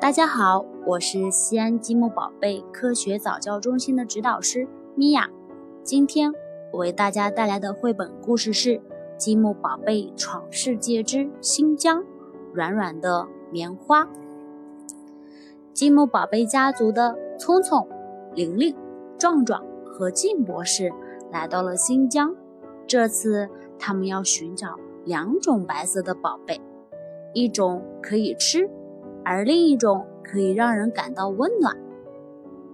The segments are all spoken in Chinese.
大家好，我是西安积木宝贝科学早教中心的指导师米娅。今天我为大家带来的绘本故事是《积木宝贝闯世界之新疆软软的棉花》。积木宝贝家族的聪聪、玲玲、壮壮和静博士来到了新疆，这次他们要寻找两种白色的宝贝，一种可以吃。而另一种可以让人感到温暖。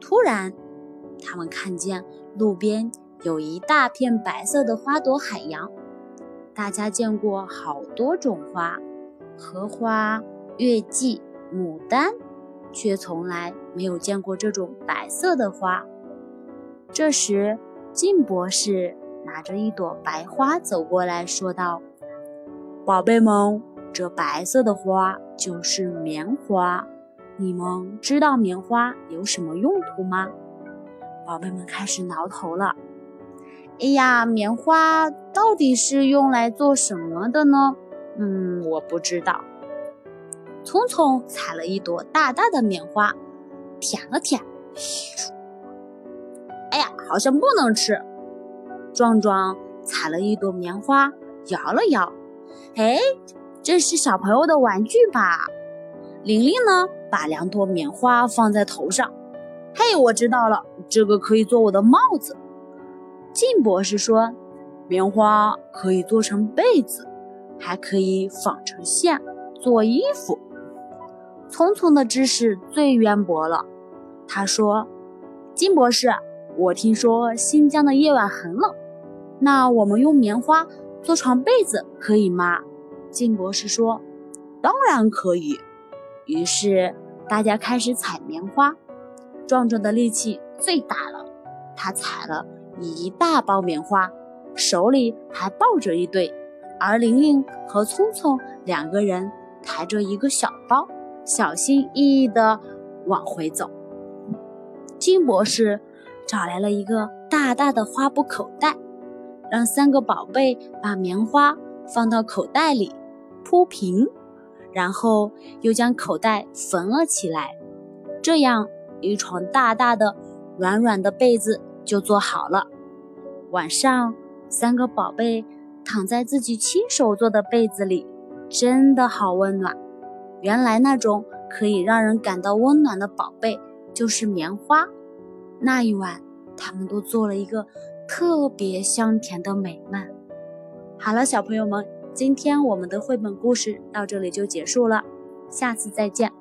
突然，他们看见路边有一大片白色的花朵海洋。大家见过好多种花，荷花、月季、牡丹，却从来没有见过这种白色的花。这时，金博士拿着一朵白花走过来说道：“宝贝们。”这白色的花就是棉花，你们知道棉花有什么用途吗？宝贝们开始挠头了。哎呀，棉花到底是用来做什么的呢？嗯，我不知道。聪聪采了一朵大大的棉花，舔了舔，哎呀，好像不能吃。壮壮采了一朵棉花，摇了摇，哎。这是小朋友的玩具吧？玲玲呢？把两朵棉花放在头上。嘿，我知道了，这个可以做我的帽子。金博士说，棉花可以做成被子，还可以纺成线做衣服。聪聪的知识最渊博了。他说：“金博士，我听说新疆的夜晚很冷，那我们用棉花做床被子可以吗？”金博士说：“当然可以。”于是大家开始采棉花。壮壮的力气最大了，他采了一大包棉花，手里还抱着一堆。而玲玲和聪聪两个人抬着一个小包，小心翼翼地往回走。金博士找来了一个大大的花布口袋，让三个宝贝把棉花放到口袋里。铺平，然后又将口袋缝了起来，这样一床大大的、软软的被子就做好了。晚上，三个宝贝躺在自己亲手做的被子里，真的好温暖。原来那种可以让人感到温暖的宝贝就是棉花。那一晚，他们都做了一个特别香甜的美梦。好了，小朋友们。今天我们的绘本故事到这里就结束了，下次再见。